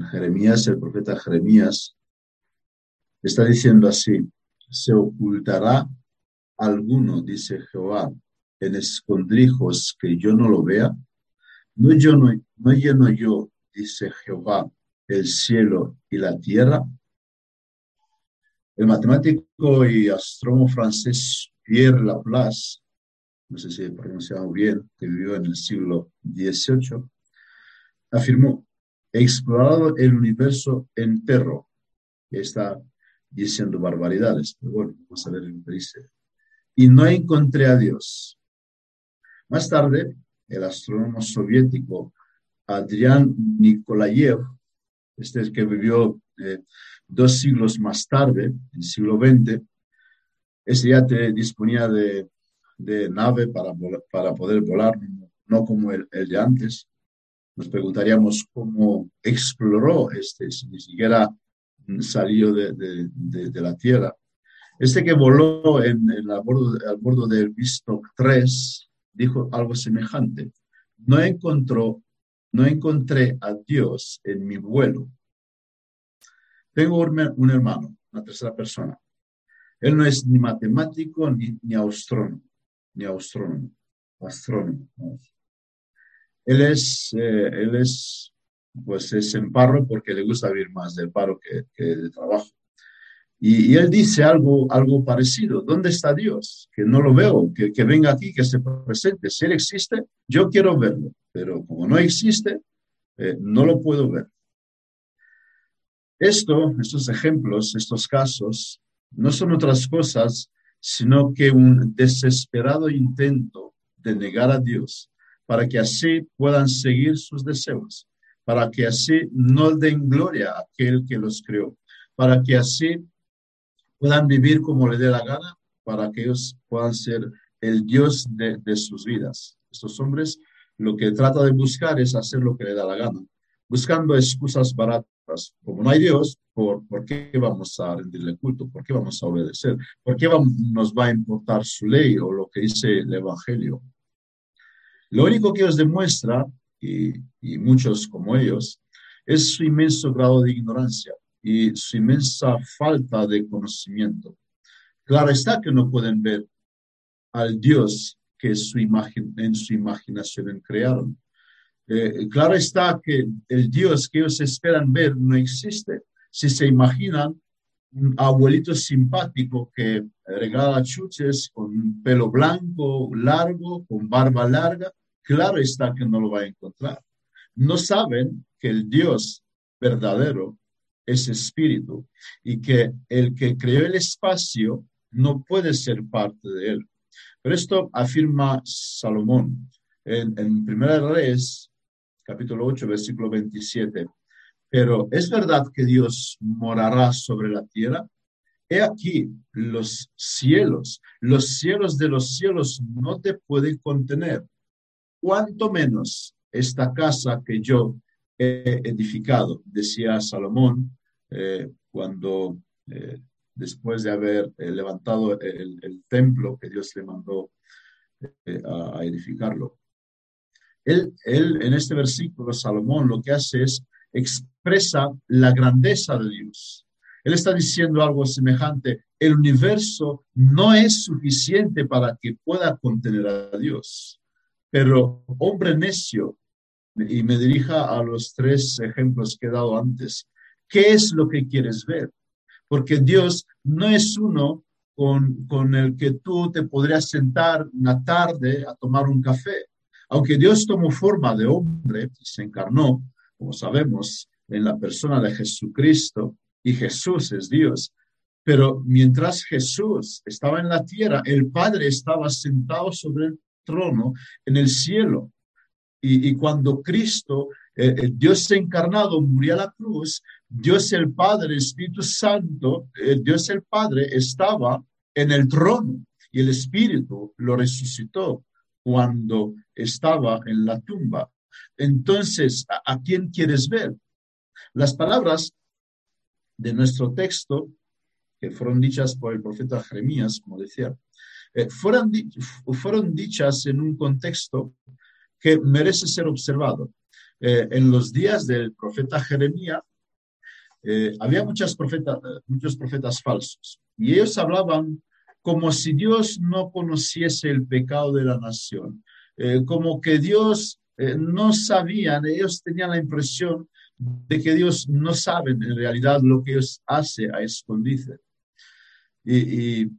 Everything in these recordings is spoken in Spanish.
Jeremías, el profeta Jeremías, está diciendo así, se ocultará alguno, dice Jehová, en escondrijos que yo no lo vea. No, yo, no, no lleno yo, dice Jehová, el cielo y la tierra. El matemático y astrónomo francés Pierre Laplace, no sé si he pronunciado bien, que vivió en el siglo XVIII, afirmó, explorado el universo entero. Está diciendo barbaridades, pero bueno, vamos a ver lo que dice. Y no encontré a Dios. Más tarde, el astrónomo soviético Adrián Nikolayev, este es que vivió eh, dos siglos más tarde, en el siglo XX, ese ya te disponía de, nave para, poder volar, no como el de antes. Nos preguntaríamos cómo exploró este, si ni siquiera salió de, la Tierra. Este que voló en, la bordo, al bordo del Vostok 3 dijo algo semejante. No encontró, no encontré a Dios en mi vuelo. Tengo un hermano, una tercera persona. Él no es ni matemático ni, ni astrónomo, ni astrónomo, astrónomo. Él es, eh, él es, pues es en paro porque le gusta vivir más del paro que, que de trabajo. Y, él dice algo, algo parecido. ¿Dónde está Dios? Que no lo veo, que, que, venga aquí, que se presente. Si Él existe, yo quiero verlo, pero como no existe, eh, no lo puedo ver. Esto, estos ejemplos, estos casos, no son otras cosas, sino que un desesperado intento de negar a Dios para que así puedan seguir sus deseos, para que así no den gloria a aquel que los creó, para que así puedan vivir como le dé la gana, para que ellos puedan ser el Dios de, sus vidas. Estos hombres lo que trata de buscar es hacer lo que le da la gana, buscando excusas baratas. Como no hay Dios, ¿por, ¿por qué vamos a rendirle culto? ¿Por qué vamos a obedecer? ¿Por qué nos va a importar su ley o lo que dice el Evangelio? Lo único que os demuestra, y, muchos como ellos, es su inmenso grado de ignorancia y su inmensa falta de conocimiento. Claro está que no pueden ver al Dios que su imagen, en su imaginación crearon. Eh, claro está que el Dios que ellos esperan ver no existe. Si se imaginan un abuelito simpático que regala chuches con pelo blanco largo, con barba larga, claro está que no lo va a encontrar. No saben que el Dios verdadero es espíritu y que el que creó el espacio no puede ser parte de él. Pero esto afirma Salomón en, Primera Reyes, capítulo 8, versículo 27. Pero es verdad que Dios morará sobre la tierra. He aquí los cielos, los cielos de los cielos no te pueden contener. Cuanto menos esta casa que yo edificado, decía Salomón, eh, cuando eh, después de haber eh, levantado el, templo que Dios le mandó a, edificarlo. Él, él, en este versículo, Salomón lo que hace es expresa la grandeza de Dios. Él está diciendo algo semejante. El universo no es suficiente para que pueda contener a Dios. Pero hombre necio, y me dirija a los tres ejemplos que he dado antes. ¿Qué es lo que quieres ver? Porque Dios no es uno con, con el que tú te podrías sentar una tarde a tomar un café. Aunque Dios tomó forma de hombre se encarnó, como sabemos, en la persona de Jesucristo, y Jesús es Dios. Pero mientras Jesús estaba en la tierra, el Padre estaba sentado sobre el trono en el cielo. Y, cuando Cristo, eh, eh, Dios encarnado, murió a la cruz, Dios el Padre, Espíritu Santo, eh, Dios el Padre estaba en el trono y el Espíritu lo resucitó cuando estaba en la tumba. Entonces, ¿a, quién quieres ver? Las palabras de nuestro texto, que fueron dichas por el profeta Jeremías, como decía, fueron, fueron dichas en un contexto que merece ser observado. eh, en los días del profeta Jeremías, eh, había muchas profetas, muchos profetas falsos y ellos hablaban como si Dios no conociese el pecado de la nación, eh, como que Dios no sabía, ellos tenían la impresión de que Dios no sabe en realidad lo que Dios hace a escondidas. y, y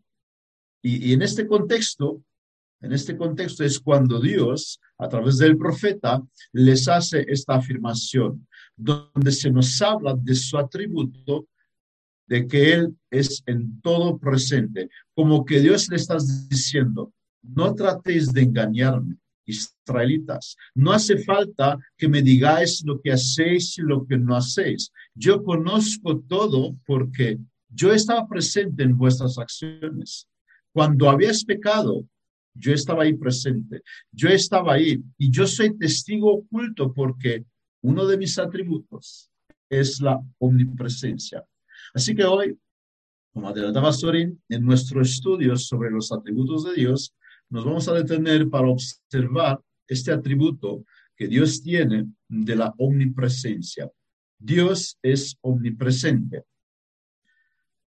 en este contexto, en este contexto es cuando Dios, a través del profeta, les hace esta afirmación, donde se nos habla de su atributo, de que Él es en todo presente, como que Dios le está diciendo, no tratéis de engañarme, israelitas, no hace falta que me digáis lo que hacéis y lo que no hacéis. Yo conozco todo porque yo estaba presente en vuestras acciones. Cuando habías pecado, yo estaba ahí presente, yo estaba ahí y yo soy testigo oculto porque uno de mis atributos es la omnipresencia. Así que hoy, como adelantaba Sorin, en nuestro estudio sobre los atributos de Dios, nos vamos a detener para observar este atributo que Dios tiene de la omnipresencia. Dios es omnipresente.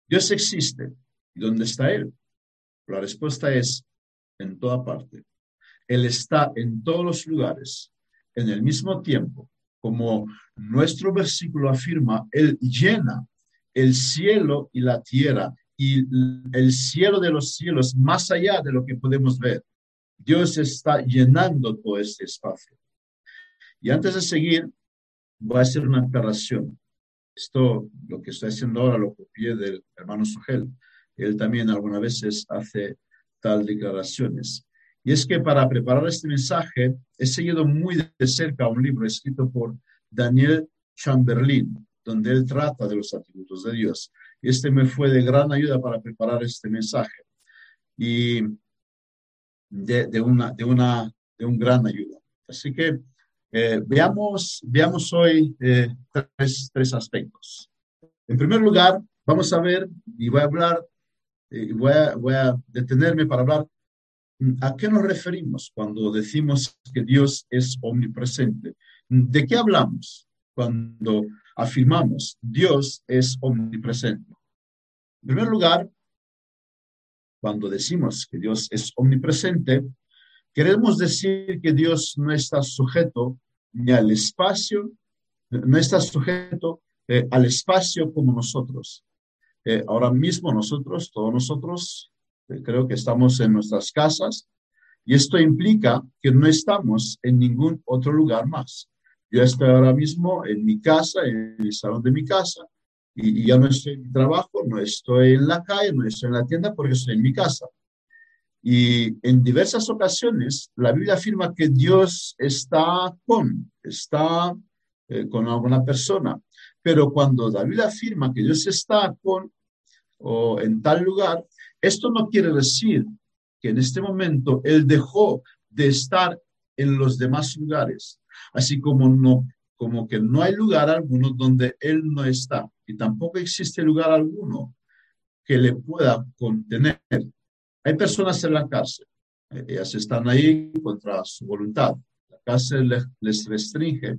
Dios existe. ¿Y dónde está Él? La respuesta es en toda parte. Él está en todos los lugares, en el mismo tiempo, como nuestro versículo afirma, Él llena el cielo y la tierra y el cielo de los cielos más allá de lo que podemos ver. Dios está llenando todo este espacio. Y antes de seguir, voy a hacer una aclaración. Esto, lo que estoy haciendo ahora, lo copié del hermano Sugel. Él también algunas veces hace tal declaraciones. Y es que para preparar este mensaje he seguido muy de cerca un libro escrito por Daniel Chamberlain, donde él trata de los atributos de Dios. Y este me fue de gran ayuda para preparar este mensaje y de, una, de, un gran ayuda. Así que eh, veamos, veamos hoy eh, tres, tres aspectos. En primer lugar, vamos a ver y voy a hablar eh, voy, a, detenerme para hablar a qué nos referimos cuando decimos que Dios es omnipresente. ¿De qué hablamos cuando afirmamos Dios es omnipresente? En primer lugar, cuando decimos que Dios es omnipresente, queremos decir que Dios no está sujeto ni al espacio, no está sujeto eh, al espacio como nosotros. Eh, ahora mismo nosotros, todos nosotros, eh, creo que estamos en nuestras casas y esto implica que no estamos en ningún otro lugar más. Yo estoy ahora mismo en mi casa, en el salón de mi casa, y, ya no estoy en mi trabajo, no estoy en la calle, no estoy en la tienda porque estoy en mi casa. Y en diversas ocasiones la Biblia afirma que Dios está con, está eh, con alguna persona. Pero cuando la Biblia afirma que Dios está con, o en tal lugar, esto no quiere decir que en este momento Él dejó de estar en los demás lugares, así como no, como que no hay lugar alguno donde Él no está y tampoco existe lugar alguno que le pueda contener. Hay personas en la cárcel, ellas están ahí contra su voluntad. La cárcel les restringe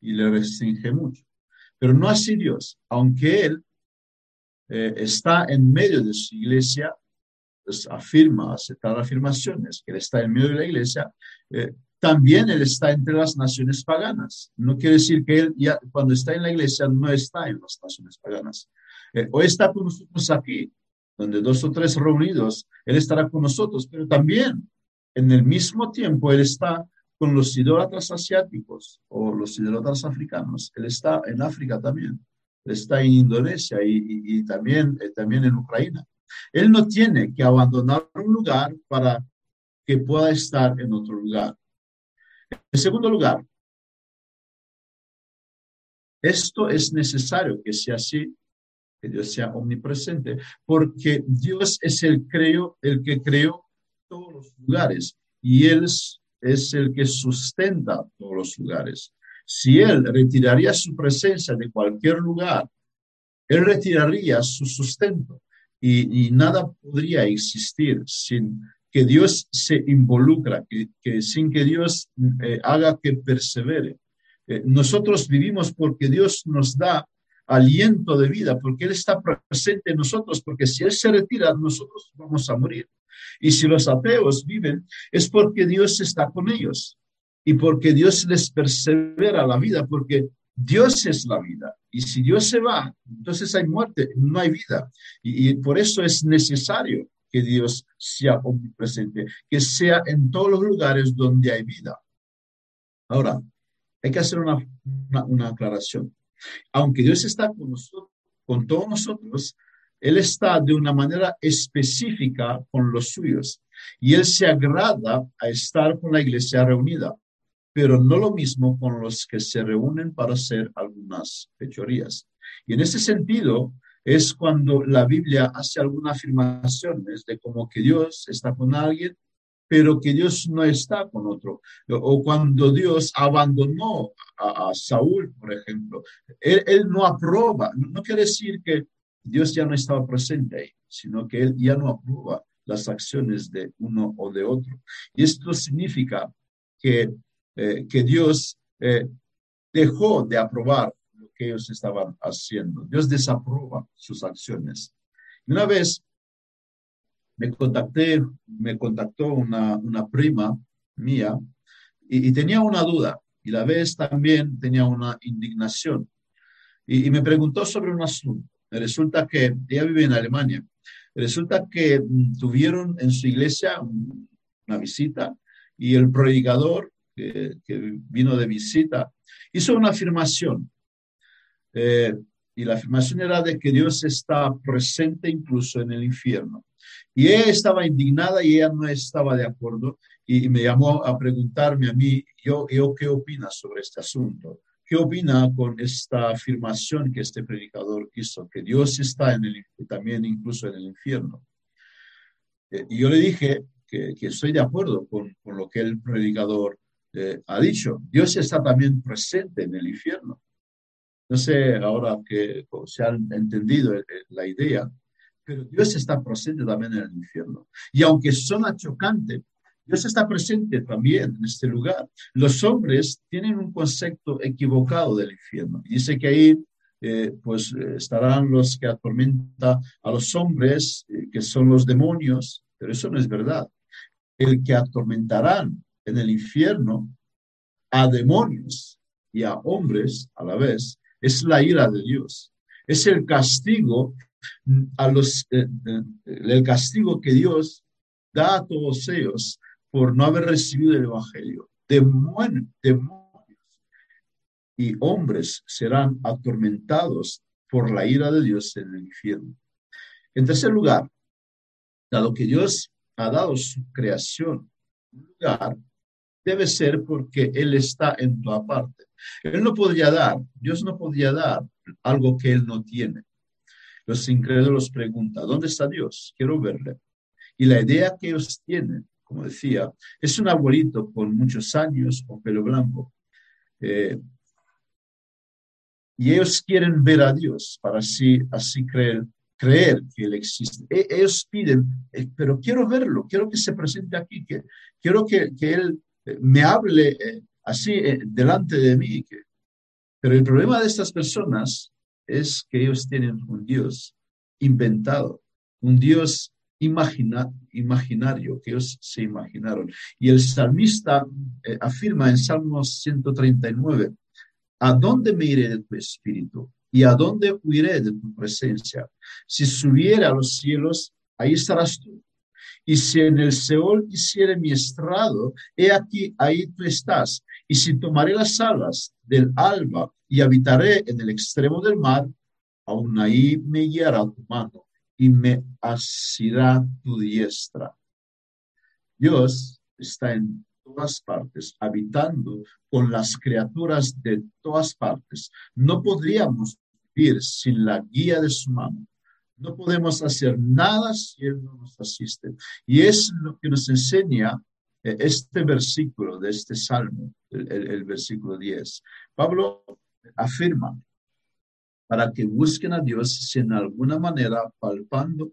y le restringe mucho. Pero no así Dios, aunque Él eh, está en medio de su iglesia, pues afirma, hace tal afirmaciones, que él está en medio de la iglesia, eh, también él está entre las naciones paganas. No quiere decir que él ya cuando está en la iglesia no está en las naciones paganas. Eh, o está con nosotros aquí, donde dos o tres reunidos, él estará con nosotros, pero también en el mismo tiempo él está con los idólatras asiáticos o los idólatras africanos. Él está en África también está en Indonesia y, también, eh, también en Ucrania. Él no tiene que abandonar un lugar para que pueda estar en otro lugar. En segundo lugar, esto es necesario que sea así, que Dios sea omnipresente, porque Dios es el, creo, el que creó todos los lugares y Él es el que sustenta todos los lugares. Si Él retiraría su presencia de cualquier lugar, Él retiraría su sustento y, nada podría existir sin que Dios se involucra, que, sin que Dios eh, haga que persevere. Eh, nosotros vivimos porque Dios nos da aliento de vida, porque Él está presente en nosotros, porque si Él se retira, nosotros vamos a morir. Y si los ateos viven, es porque Dios está con ellos y porque Dios les persevera la vida, porque Dios es la vida. Y si Dios se va, entonces hay muerte, no hay vida. Y, por eso es necesario que Dios sea omnipresente, que sea en todos los lugares donde hay vida. Ahora, hay que hacer una, una, aclaración. Aunque Dios está con nosotros, con todos nosotros, Él está de una manera específica con los suyos y Él se agrada a estar con la iglesia reunida pero no lo mismo con los que se reúnen para hacer algunas fechorías. Y en ese sentido es cuando la Biblia hace algunas afirmaciones de como que Dios está con alguien, pero que Dios no está con otro. O cuando Dios abandonó a, Saúl, por ejemplo, él, no aprueba, no quiere decir que Dios ya no estaba presente ahí, sino que él ya no aprueba las acciones de uno o de otro. Y esto significa que eh, que Dios eh, dejó de aprobar lo que ellos estaban haciendo. Dios desaprueba sus acciones. una vez me contacté, me contactó una, una prima mía y, tenía una duda y la vez también tenía una indignación y, y me preguntó sobre un asunto. Resulta que ella vive en Alemania. Resulta que mm, tuvieron en su iglesia una visita y el predicador que, vino de visita, hizo una afirmación. Eh, y la afirmación era de que Dios está presente incluso en el infierno. Y ella estaba indignada y ella no estaba de acuerdo y, me llamó a preguntarme a mí, yo, yo, ¿qué opina sobre este asunto? ¿Qué opina con esta afirmación que este predicador hizo, que Dios está en el, también incluso en el infierno? Eh, y yo le dije que, que estoy de acuerdo con, con, lo que el predicador eh, ha dicho, Dios está también presente en el infierno. No sé ahora que se han entendido la idea, pero Dios está presente también en el infierno. Y aunque suena chocante, Dios está presente también en este lugar. Los hombres tienen un concepto equivocado del infierno. Dice que ahí eh, pues eh, estarán los que atormentan a los hombres, que son los demonios, pero eso no es verdad. El que atormentarán en el infierno a demonios y a hombres a la vez, es la ira de Dios. Es el castigo a los eh, eh, el castigo que Dios da a todos ellos por no haber recibido el evangelio. Demonios, demonios y hombres serán atormentados por la ira de Dios en el infierno. En tercer lugar, dado que Dios ha dado su creación, un lugar debe ser porque Él está en toda parte. Él no podría dar, Dios no podría dar algo que Él no tiene. Los incrédulos preguntan, ¿dónde está Dios? Quiero verle. Y la idea que ellos tienen, como decía, es un abuelito con muchos años o pelo blanco. Eh, y ellos quieren ver a Dios para así, así creer, creer que Él existe. E, ellos piden, eh, pero quiero verlo, quiero que se presente aquí, que, quiero que, que Él me hable eh, así eh, delante de mí. Pero el problema de estas personas es que ellos tienen un Dios inventado, un Dios imaginario que ellos se imaginaron. Y el salmista eh, afirma en Salmos 139, ¿a dónde me iré de tu espíritu? ¿Y a dónde huiré de tu presencia? Si subiera a los cielos, ahí estarás tú. Y si en el Seol hiciere mi estrado, he aquí, ahí tú estás. Y si tomaré las alas del alba y habitaré en el extremo del mar, aún ahí me guiará tu mano y me asirá tu diestra. Dios está en todas partes, habitando con las criaturas de todas partes. No podríamos vivir sin la guía de su mano. No podemos hacer nada si Él no nos asiste. Y es lo que nos enseña eh, este versículo de este salmo, el, versículo 10. Pablo afirma, para que busquen a Dios si en alguna manera palpando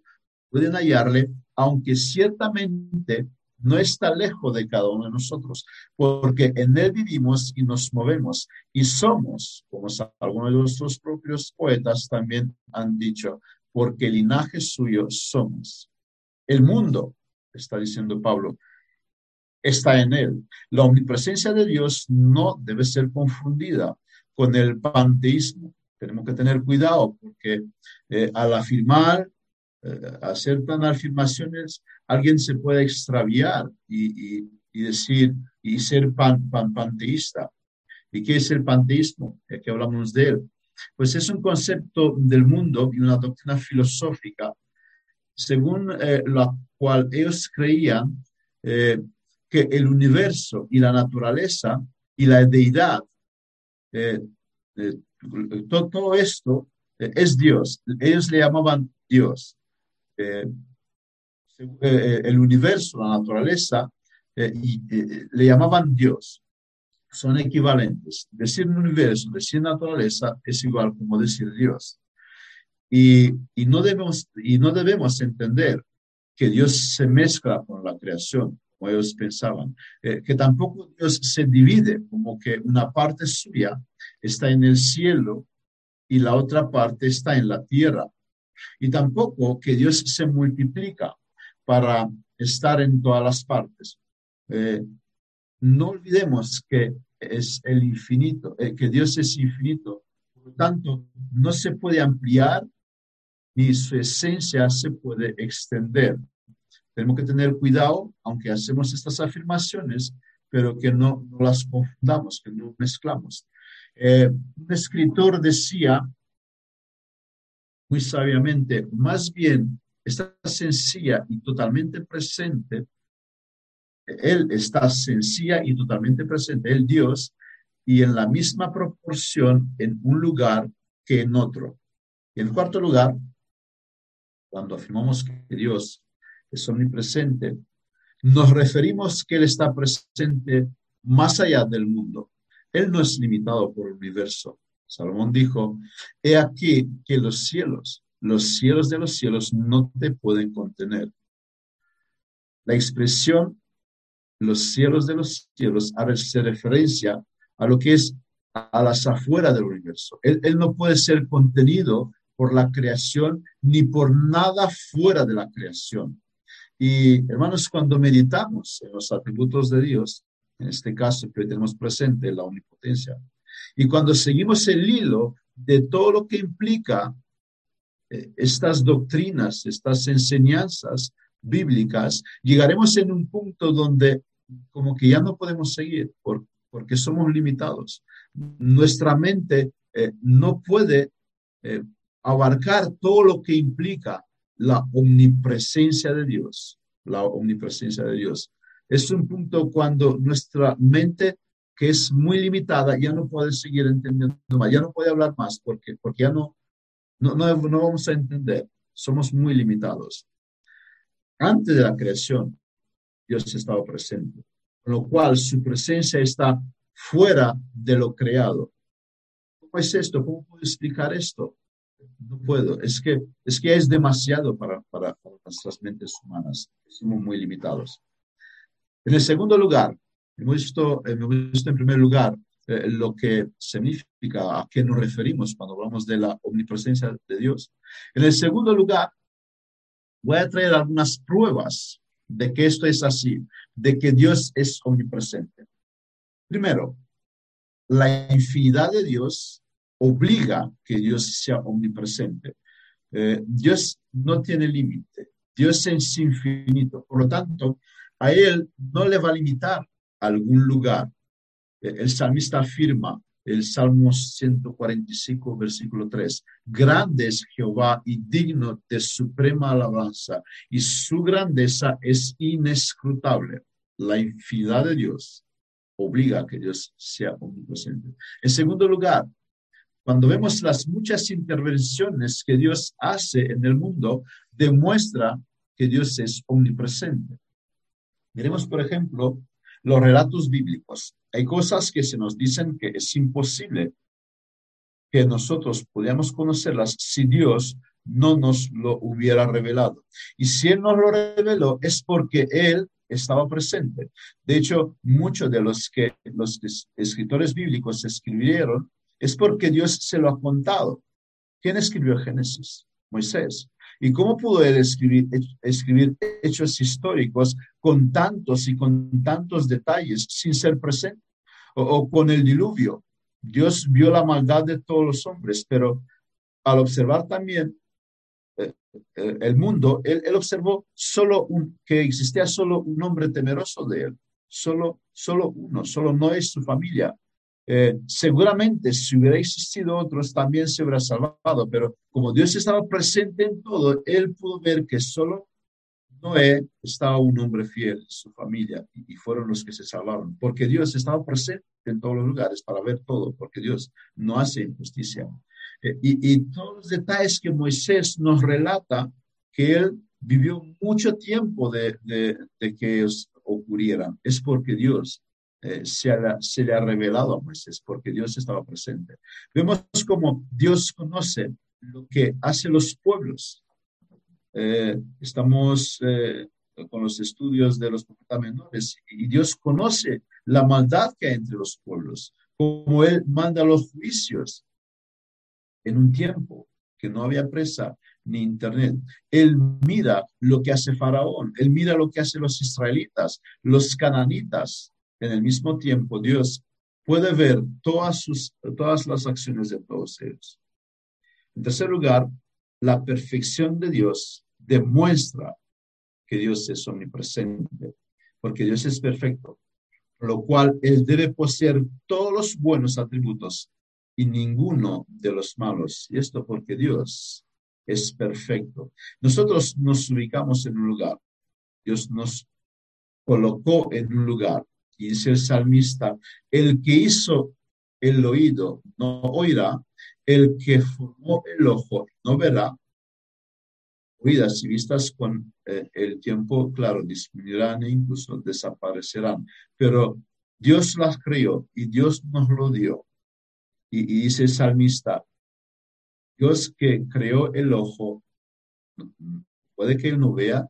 pueden hallarle, aunque ciertamente no está lejos de cada uno de nosotros, porque en Él vivimos y nos movemos y somos, como algunos de nuestros propios poetas también han dicho, porque linaje suyo somos. El mundo, está diciendo Pablo, está en Él. La omnipresencia de Dios no debe ser confundida con el panteísmo. Tenemos que tener cuidado porque eh, al afirmar eh, hacer tan afirmaciones, alguien se puede extraviar y, decir y ser pan, pan, panteísta. ¿Y qué es el panteísmo? que hablamos de él. Pues es un concepto del mundo y una doctrina filosófica según eh, la cual ellos creían eh, que el universo y la naturaleza y la deidad, todo, todo, esto es Dios. Ellos le llamaban Dios. Eh, eh, el universo, la naturaleza, eh, y, le llamaban Dios. Son equivalentes. Decir universo, decir naturaleza es igual como decir Dios. Y, y, no, debemos, y no debemos entender que Dios se mezcla con la creación, como ellos pensaban, que tampoco Dios se divide, como que una parte suya está en el cielo y la otra parte está en la tierra y tampoco que Dios se multiplica para estar en todas las partes. Eh, no olvidemos que es el infinito, eh, que Dios es infinito. Por lo tanto, no se puede ampliar ni su esencia se puede extender. Tenemos que tener cuidado, aunque hacemos estas afirmaciones, pero que no, las confundamos, que no mezclamos. Eh, un escritor decía muy sabiamente, más bien está sencilla y totalmente presente. Él está sencilla y totalmente presente, el Dios, y en la misma proporción en un lugar que en otro. Y en cuarto lugar, cuando afirmamos que Dios es omnipresente, nos referimos que Él está presente más allá del mundo. Él no es limitado por el universo. Salomón dijo, he aquí que los cielos, los cielos de los cielos no te pueden contener. La expresión los cielos de los cielos hace referencia a lo que es a las afueras del universo. Él, él no puede ser contenido por la creación ni por nada fuera de la creación. Y hermanos, cuando meditamos en los atributos de Dios, en este caso que tenemos presente, la omnipotencia, y cuando seguimos el hilo de todo lo que implica eh, estas doctrinas, estas enseñanzas bíblicas, llegaremos en un punto donde como que ya no podemos seguir porque somos limitados. Nuestra mente eh, no puede eh, abarcar todo lo que implica la omnipresencia de Dios, la omnipresencia de Dios. Es un punto cuando nuestra mente que es muy limitada, ya no puede seguir entendiendo más, ya no puede hablar más porque, porque ya no, no, no, no vamos a entender, somos muy limitados. Antes de la creación, Dios estaba presente, con lo cual su presencia está fuera de lo creado. ¿Cómo es esto? ¿Cómo puedo explicar esto? No puedo. Es que es, que es demasiado para, para, nuestras mentes humanas. Somos muy limitados. En el segundo lugar, Hemos visto, hemos visto en primer lugar eh, lo que significa, a qué nos referimos cuando hablamos de la omnipresencia de Dios. En el segundo lugar, voy a traer algunas pruebas de que esto es así, de que Dios es omnipresente. Primero, la infinidad de Dios obliga que Dios sea omnipresente. Eh, Dios no tiene límite, Dios es infinito, por lo tanto, a Él no le va a limitar algún lugar. El salmista afirma, el Salmo 145, versículo 3, grande es Jehová y digno de suprema alabanza, y su grandeza es inescrutable. La infinidad de Dios obliga a que Dios sea omnipresente. En segundo lugar, cuando vemos las muchas intervenciones que Dios hace en el mundo, demuestra que Dios es omnipresente. Miremos, por ejemplo, los relatos bíblicos. Hay cosas que se nos dicen que es imposible que nosotros podamos conocerlas si Dios no nos lo hubiera revelado. Y si Él nos lo reveló es porque Él estaba presente. De hecho, muchos de los que los escritores bíblicos escribieron es porque Dios se lo ha contado. ¿Quién escribió Génesis? Moisés. ¿Y cómo pudo él escribir, hechos históricos con tantos y con tantos detalles sin ser presente? O, con el diluvio. Dios vio la maldad de todos los hombres, pero al observar también eh, eh, el mundo, él, observó solo que existía solo un hombre temeroso de él, solo, solo uno, solo no es su familia. Eh, seguramente si hubiera existido otros también se hubiera salvado, pero como Dios estaba presente en todo, él pudo ver que solo Noé estaba un hombre fiel, su familia, y, fueron los que se salvaron, porque Dios estaba presente en todos los lugares para ver todo, porque Dios no hace injusticia. Eh, y, todos los detalles que Moisés nos relata, que él vivió mucho tiempo de, de, que ocurrieran, es porque Dios eh, se, se, le ha revelado a Moisés, porque Dios estaba presente. Vemos como Dios conoce lo que hacen los pueblos, eh, estamos eh, con los estudios de los profetas menores y Dios conoce la maldad que hay entre los pueblos, como Él manda los juicios en un tiempo que no había presa ni internet. Él mira lo que hace Faraón, él mira lo que hacen los israelitas, los cananitas. En el mismo tiempo, Dios puede ver todas, sus, todas las acciones de todos ellos. En tercer lugar, la perfección de Dios demuestra que Dios es omnipresente, porque Dios es perfecto, lo cual Él debe poseer todos los buenos atributos y ninguno de los malos. Y esto porque Dios es perfecto. Nosotros nos ubicamos en un lugar. Dios nos colocó en un lugar. Y dice el salmista, el que hizo el oído no oirá, el que formó el ojo no verá, oídas y vistas con eh, el tiempo, claro, disminuirán e incluso desaparecerán. Pero Dios las creó y Dios nos lo dio. Y, dice el salmista, Dios que creó el ojo, puede que él no vea,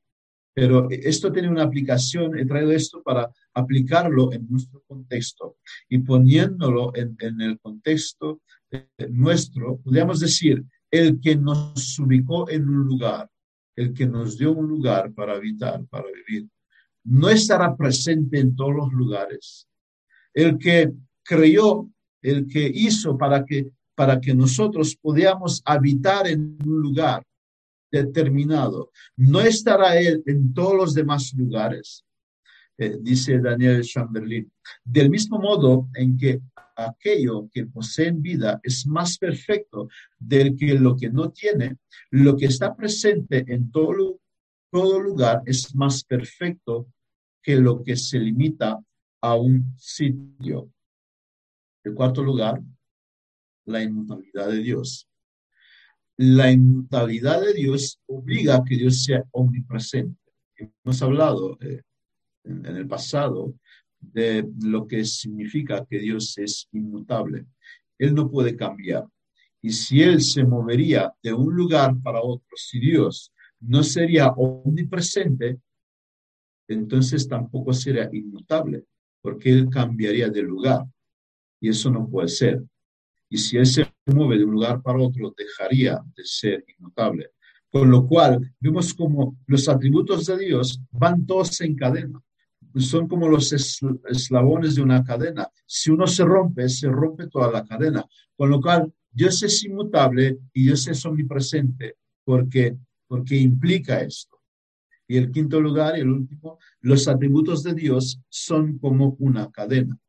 pero esto tiene una aplicación, he traído esto para aplicarlo en nuestro contexto y poniéndolo en, el contexto nuestro, podríamos decir, el que nos ubicó en un lugar, el que nos dio un lugar para habitar, para vivir, no estará presente en todos los lugares. El que creyó, el que hizo para que, para que nosotros podamos habitar en un lugar determinado, no estará él en todos los demás lugares. Eh, dice Daniel Chamberlain. Del mismo modo en que aquello que posee vida es más perfecto del que lo que no tiene, lo que está presente en todo, todo lugar es más perfecto que lo que se limita a un sitio. En cuarto lugar, la inmutabilidad de Dios. La inmutabilidad de Dios obliga a que Dios sea omnipresente. Hemos hablado eh, en, el pasado de lo que significa que Dios es inmutable. Él no puede cambiar. Y si Él se movería de un lugar para otro, si Dios no sería omnipresente, entonces tampoco sería inmutable, porque Él cambiaría de lugar. Y eso no puede ser. Y si Él se mueve de un lugar para otro, dejaría de ser inmutable. Con lo cual, vemos como los atributos de Dios van todos en cadena son como los eslabones de una cadena. Si uno se rompe, se rompe toda la cadena. Con lo cual, Dios es inmutable y Dios es omnipresente porque, porque implica esto. Y el quinto lugar y el último, los atributos de Dios son como una cadena,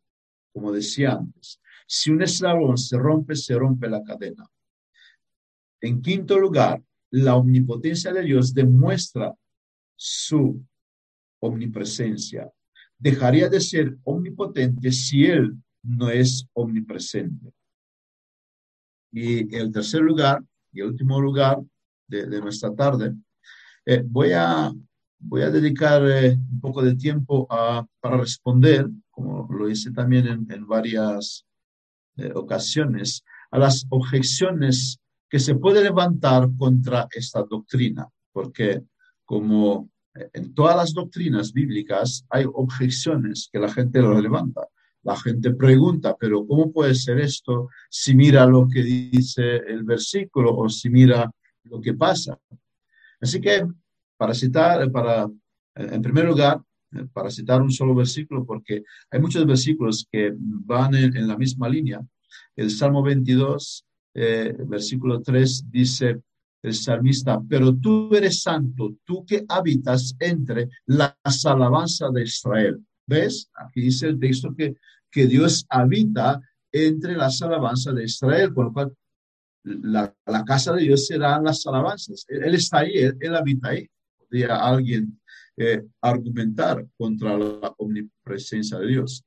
como decía antes. Si un eslabón se rompe, se rompe la cadena. En quinto lugar, la omnipotencia de Dios demuestra su omnipresencia. Dejaría de ser omnipotente si Él no es omnipresente. Y el tercer lugar y el último lugar de, nuestra tarde, eh, voy, a, voy a dedicar eh, un poco de tiempo a, para responder, como lo hice también en, varias eh, ocasiones, a las objeciones que se puede levantar contra esta doctrina, porque como en todas las doctrinas bíblicas hay objeciones que la gente lo levanta. La gente pregunta, pero ¿cómo puede ser esto si mira lo que dice el versículo o si mira lo que pasa? Así que, para citar, para, en primer lugar, para citar un solo versículo, porque hay muchos versículos que van en, la misma línea. El Salmo 22, eh, versículo 3, dice, el salmista, pero tú eres santo, tú que habitas entre las alabanzas de Israel. ¿Ves? Aquí dice el texto que, que Dios habita entre las alabanzas de Israel, por lo cual la, casa de Dios serán las alabanzas. Él, está ahí, él, habita ahí. Podría alguien eh, argumentar contra la omnipresencia de Dios.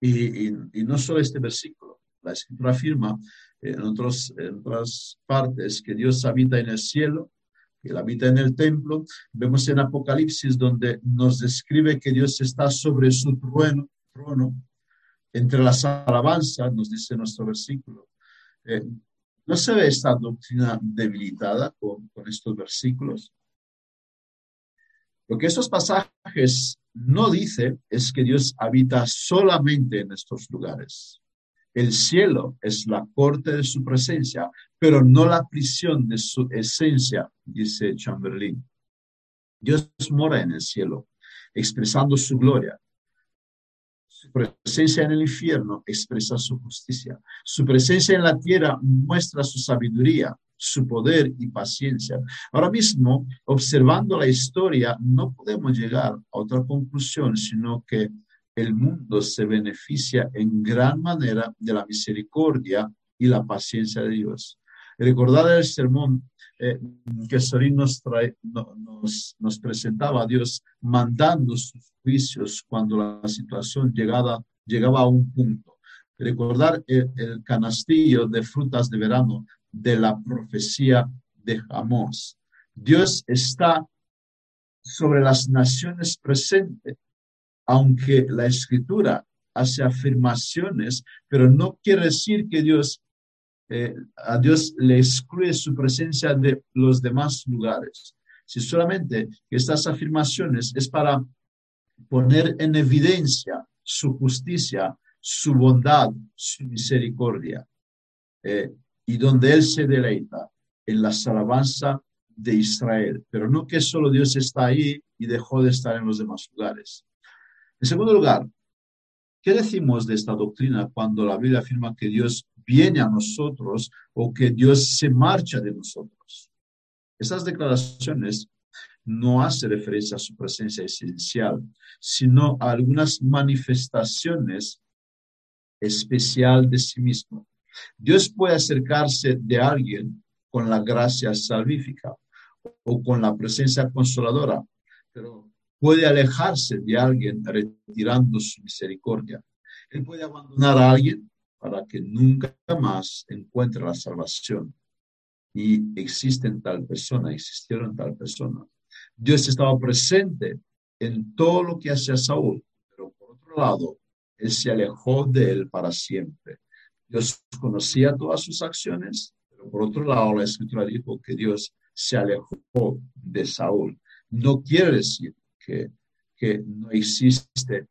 Y, y, no solo este versículo, la escritura afirma en, otros, en otras partes que Dios habita en el cielo, que Él habita en el templo. Vemos en Apocalipsis donde nos describe que Dios está sobre su trono, trono entre las alabanzas, nos dice nuestro versículo. Eh, ¿No se ve esta doctrina debilitada con, con estos versículos? Lo que estos pasajes no dice es que Dios habita solamente en estos lugares. El cielo es la corte de su presencia, pero no la prisión de su esencia, dice Chamberlain. Dios mora en el cielo, expresando su gloria. Su presencia en el infierno expresa su justicia. Su presencia en la tierra muestra su sabiduría, su poder y paciencia. Ahora mismo, observando la historia, no podemos llegar a otra conclusión, sino que el mundo se beneficia en gran manera de la misericordia y la paciencia de Dios. Recordar el sermón eh, que Sorín nos, nos, presentaba a Dios mandando sus juicios cuando la situación llegaba, a un punto. Recordar el canastillo de frutas de verano de la profecía de Amós. Dios está sobre las naciones presentes aunque la escritura hace afirmaciones, pero no quiere decir que Dios, eh, a Dios le excluye su presencia de los demás lugares. Si solamente estas afirmaciones es para poner en evidencia su justicia, su bondad, su misericordia, eh, y donde Él se deleita en la alabanza de Israel, pero no que solo Dios está ahí y dejó de estar en los demás lugares. En segundo lugar, ¿qué decimos de esta doctrina cuando la Biblia afirma que Dios viene a nosotros o que Dios se marcha de nosotros? Estas declaraciones no hacen referencia a su presencia esencial, sino a algunas manifestaciones especial de sí mismo. Dios puede acercarse de alguien con la gracia salvífica o con la presencia consoladora, pero puede alejarse de alguien retirando su misericordia. Él puede abandonar a alguien para que nunca más encuentre la salvación. Y existen tal persona, existieron tal persona. Dios estaba presente en todo lo que hacía Saúl, pero por otro lado, él se alejó de él para siempre. Dios conocía todas sus acciones, pero por otro lado, la escritura dijo que Dios se alejó de Saúl. No quiere decir que, no existe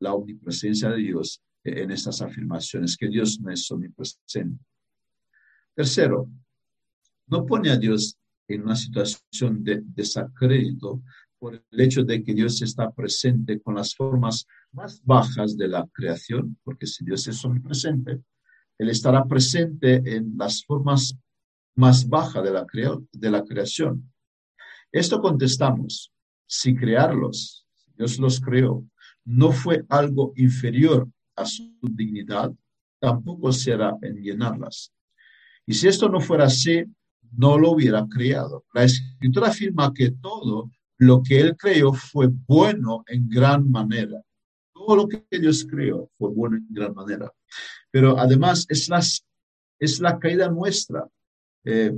la omnipresencia de Dios en estas afirmaciones, que Dios no es omnipresente. Tercero, no pone a Dios en una situación de desacrédito por el hecho de que Dios está presente con las formas más bajas de la creación, porque si Dios es omnipresente, Él estará presente en las formas más bajas de la, creación. Esto contestamos, si crearlos, Dios los creó, no fue algo inferior a su dignidad, tampoco será en llenarlas. Y si esto no fuera así, no lo hubiera creado. La escritura afirma que todo lo que él creó fue bueno en gran manera. Todo lo que Dios creó fue bueno en gran manera. Pero además es, las, es la caída nuestra. Eh,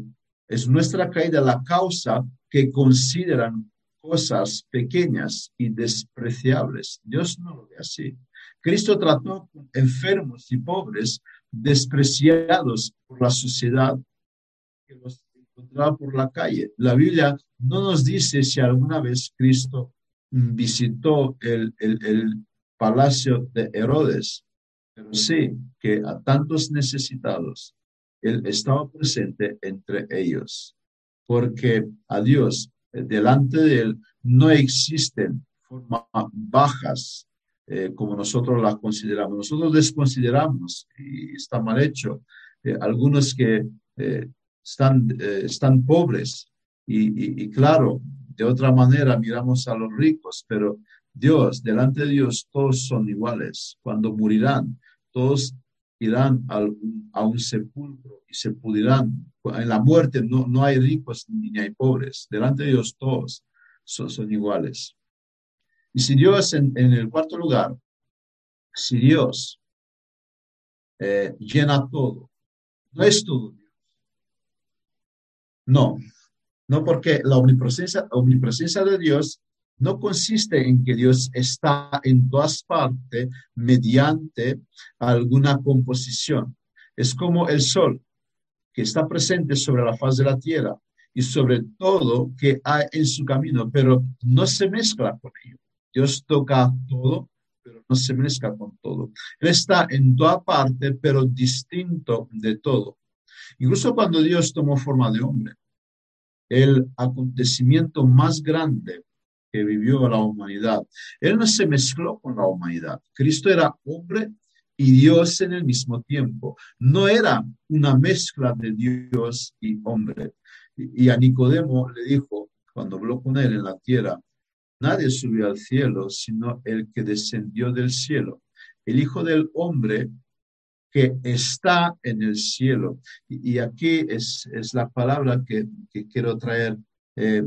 es nuestra caída la causa que consideran cosas pequeñas y despreciables. Dios no lo ve así. Cristo trató con enfermos y pobres despreciados por la sociedad que los por la calle. La Biblia no nos dice si alguna vez Cristo visitó el, el palacio de Herodes, pero sí que a tantos necesitados, Él estaba presente entre ellos, porque a Dios, eh, delante de Él, no existen formas bajas eh, como nosotros las consideramos. Nosotros desconsideramos, y está mal hecho, eh, algunos que están, están pobres, y, y claro, de otra manera miramos a los ricos, pero Dios, delante de Dios, todos son iguales. Cuando morirán, todos irán a un sepulcro y se pudrirán. En la muerte no, no hay ricos ni hay pobres. Delante de Dios todos son, son iguales. Y si Dios, en, el cuarto lugar, si Dios eh, llena todo, no es todo Dios. No, no porque la omnipresencia, omnipresencia de Dios no consiste en que Dios está en todas partes mediante alguna composición. Es como el sol, que está presente sobre la faz de la tierra y sobre todo que hay en su camino, pero no se mezcla con ello. Dios toca todo, pero no se mezcla con todo. Él está en toda parte, pero distinto de todo. Incluso cuando Dios tomó forma de hombre, el acontecimiento más grande que vivió la humanidad. Él no se mezcló con la humanidad. Cristo era hombre y Dios en el mismo tiempo. No era una mezcla de Dios y hombre. Y a Nicodemo le dijo, cuando habló con él en la tierra, nadie subió al cielo sino el que descendió del cielo, el Hijo del Hombre que está en el cielo. Y, aquí es, es, la palabra que, quiero traer eh,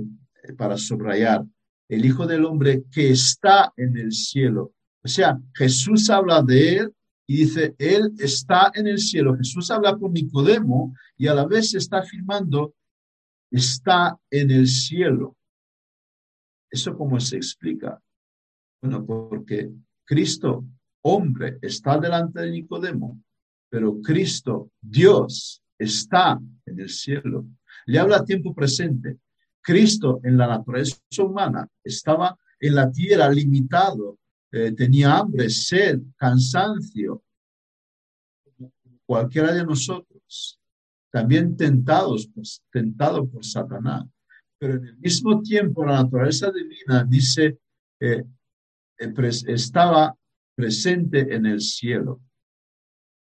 para subrayar el Hijo del Hombre que está en el cielo. O sea, Jesús habla de él y dice, él está en el cielo. Jesús habla con Nicodemo y a la vez está afirmando, está en el cielo. ¿Eso cómo se explica? Bueno, porque Cristo, hombre, está delante de Nicodemo, pero Cristo, Dios, está en el cielo. Le habla a tiempo presente. Cristo en la naturaleza humana estaba en la tierra limitado, eh, tenía hambre, sed, cansancio, cualquiera de nosotros, también tentados, tentado por Satanás. Pero en el mismo tiempo la naturaleza divina dice, eh, eh, estaba presente en el cielo.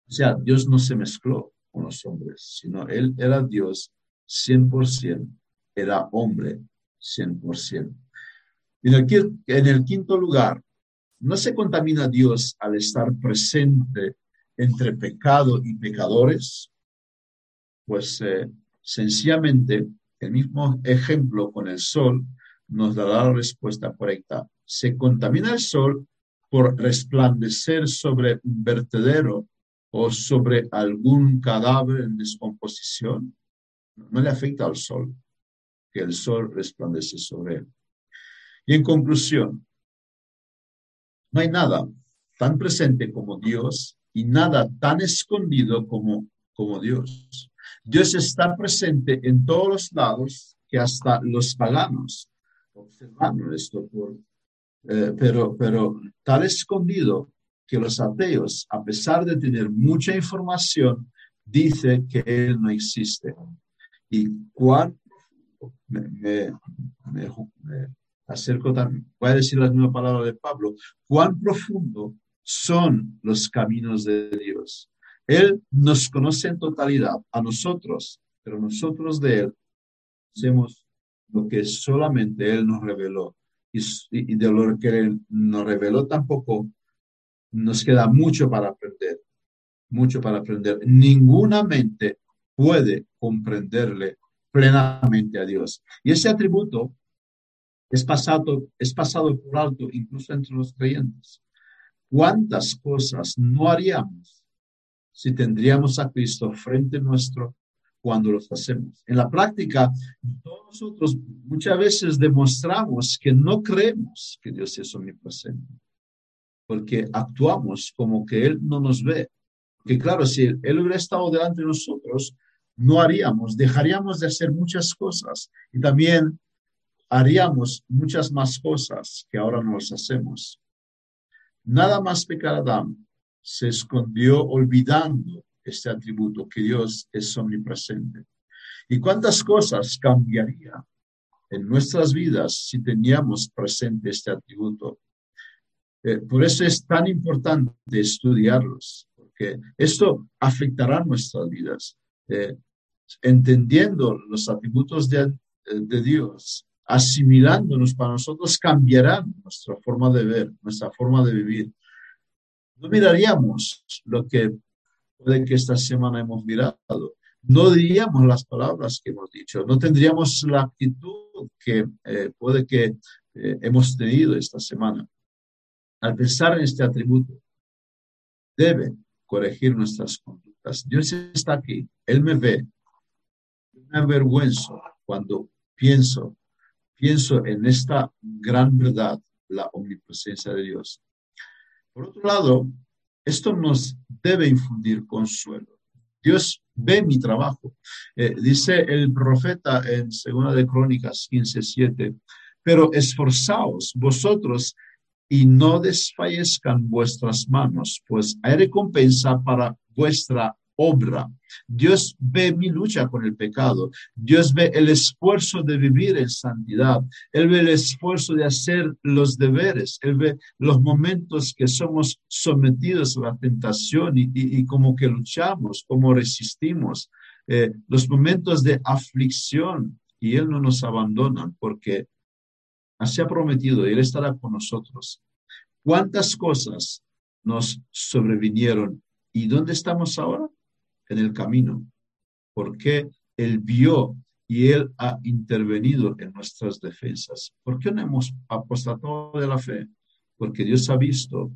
O sea, Dios no se mezcló con los hombres, sino Él era Dios 100% era hombre 100%. En el, en el quinto lugar, no se contamina Dios al estar presente entre pecado y pecadores, pues eh, sencillamente el mismo ejemplo con el sol nos dará la respuesta correcta. Se contamina el sol por resplandecer sobre un vertedero o sobre algún cadáver en descomposición. No le afecta al sol que el sol resplandece sobre él. Y en conclusión, no hay nada tan presente como Dios y nada tan escondido como, como Dios. Dios está presente en todos los lados que hasta los paganos observan esto, eh, pero, pero tan escondido que los ateos, a pesar de tener mucha información, dicen que Él no existe. Y cuán me, acerco también, voy a decir la misma palabra de Pablo, cuán profundo son los caminos de Dios. Él nos conoce en totalidad, a nosotros, pero nosotros de Él hacemos lo que solamente Él nos reveló. Y, y de lo que Él nos reveló tampoco nos queda mucho para aprender, mucho para aprender. Ninguna mente puede comprenderle plenamente a Dios. Y ese atributo es pasado, es pasado por alto incluso entre los creyentes. ¿Cuántas cosas no haríamos si tendríamos a Cristo frente nuestro cuando los hacemos? En la práctica, todos nosotros muchas veces demostramos que no creemos que Dios es omnipresente, porque actuamos como que Él no nos ve. Que claro, si Él hubiera estado delante de nosotros, no haríamos, dejaríamos de hacer muchas cosas y también haríamos muchas más cosas que ahora no las hacemos. Nada más pecar Adán se escondió olvidando este atributo que Dios es omnipresente. ¿Y cuántas cosas cambiaría en nuestras vidas si teníamos presente este atributo? Eh, por eso es tan importante estudiarlos, porque esto afectará nuestras vidas. Eh, entendiendo los atributos de, de Dios, asimilándonos para nosotros, cambiará nuestra forma de ver, nuestra forma de vivir. No miraríamos lo que puede que esta semana hemos mirado. No diríamos las palabras que hemos dicho, no tendríamos la actitud que eh, puede que eh, hemos tenido esta semana. Al pensar en este atributo, debe corregir nuestras conductas. Dios está aquí, Él me ve. Me avergüenzo cuando pienso, pienso en esta gran verdad, la omnipresencia de Dios. Por otro lado, esto nos debe infundir consuelo. Dios ve mi trabajo. Eh, dice el profeta en Segunda de Crónicas 15:7, pero esforzaos vosotros y no desfallezcan vuestras manos, pues hay recompensa para vuestra obra. Dios ve mi lucha con el pecado. Dios ve el esfuerzo de vivir en santidad. Él ve el esfuerzo de hacer los deberes. Él ve los momentos que somos sometidos a la tentación y, como que luchamos, como resistimos. Eh, los momentos de aflicción y Él no nos abandona porque así ha prometido y Él estará con nosotros. ¿Cuántas cosas nos sobrevinieron y dónde estamos ahora? En el camino, porque Él vio y Él ha intervenido en nuestras defensas. ¿Por qué no hemos apostado de la fe? Porque Dios ha visto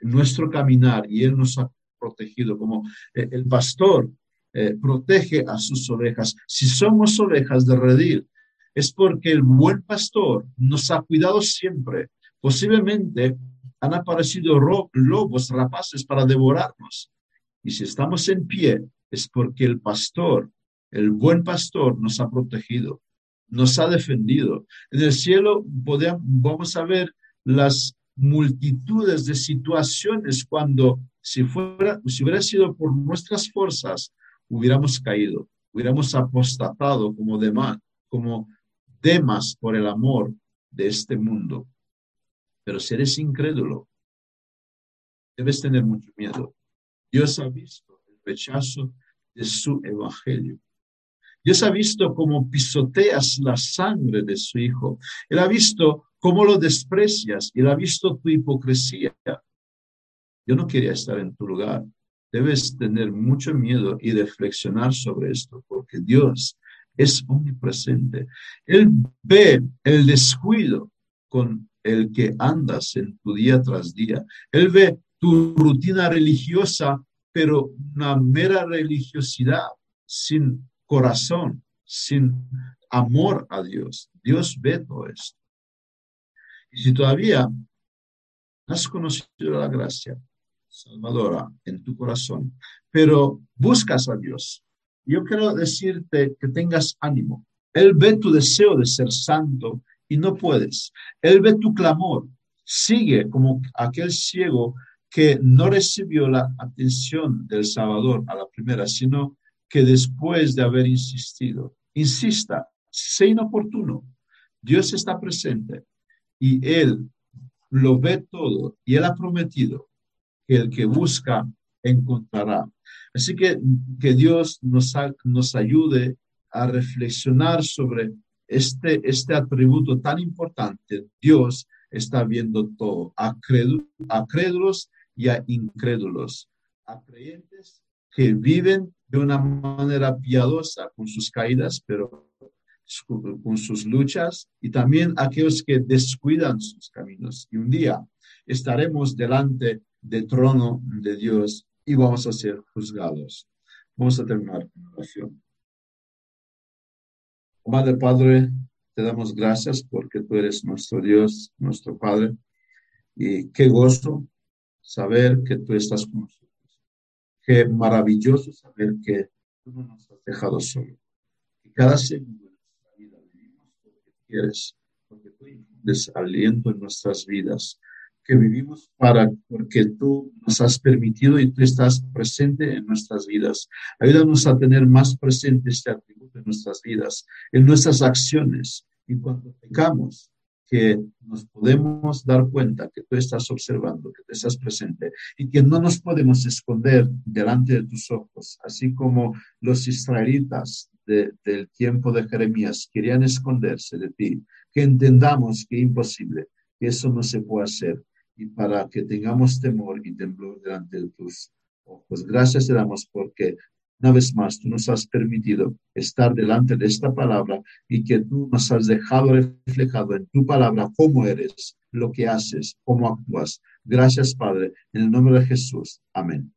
nuestro caminar y Él nos ha protegido como eh, el pastor eh, protege a sus ovejas. Si somos ovejas de redil, es porque el buen pastor nos ha cuidado siempre. Posiblemente han aparecido lobos rapaces para devorarnos, y si estamos en pie, es porque el pastor, el buen pastor, nos ha protegido, nos ha defendido. En el cielo podemos, vamos a ver las multitudes de situaciones cuando si fuera, si hubiera sido por nuestras fuerzas, hubiéramos caído, hubiéramos apostatado como demás, como demás por el amor de este mundo. Pero si eres incrédulo, debes tener mucho miedo. Dios ha visto el rechazo de su evangelio. Dios ha visto cómo pisoteas la sangre de su hijo. Él ha visto cómo lo desprecias él ha visto tu hipocresía. Yo no quería estar en tu lugar. Debes tener mucho miedo y reflexionar sobre esto, porque Dios es omnipresente. Él ve el descuido con el que andas en tu día tras día. Él ve tu rutina religiosa, pero una mera religiosidad sin corazón, sin amor a Dios. Dios ve todo esto. Y si todavía has conocido la gracia salvadora en tu corazón, pero buscas a Dios, yo quiero decirte que tengas ánimo. Él ve tu deseo de ser santo y no puedes. Él ve tu clamor. Sigue como aquel ciego que no recibió la atención del Salvador a la primera, sino que después de haber insistido, insista, sé inoportuno. Dios está presente y Él lo ve todo y Él ha prometido que el que busca encontrará. Así que que Dios nos, nos ayude a reflexionar sobre este, este atributo tan importante. Dios está viendo todo. A, crédulos y a incrédulos, a creyentes que viven de una manera piadosa con sus caídas, pero con sus luchas, y también aquellos que descuidan sus caminos. Y un día estaremos delante del trono de Dios y vamos a ser juzgados. Vamos a terminar con oración. Madre Padre, te damos gracias porque tú eres nuestro Dios, nuestro Padre, y qué gozo saber que tú estás con nosotros. Qué maravilloso saber que tú no nos has dejado solo. Que cada segundo de nuestra vida vivimos porque quieres, porque tú infundes aliento en nuestras vidas, que vivimos para porque tú nos has permitido y tú estás presente en nuestras vidas. Ayúdanos a tener más presente este atributo en nuestras vidas, en nuestras acciones. Y cuando pecamos, que nos podemos dar cuenta que tú estás observando, que tú estás presente y que no nos podemos esconder delante de tus ojos, así como los israelitas del tiempo de Jeremías querían esconderse de ti, que entendamos que es imposible, que eso no se puede hacer y para que tengamos temor y temblor delante de tus ojos. Gracias te damos porque una vez más, tú nos has permitido estar delante de esta palabra y que tú nos has dejado reflejado en tu palabra cómo eres, lo que haces, cómo actúas. Gracias, Padre, en el nombre de Jesús. Amén.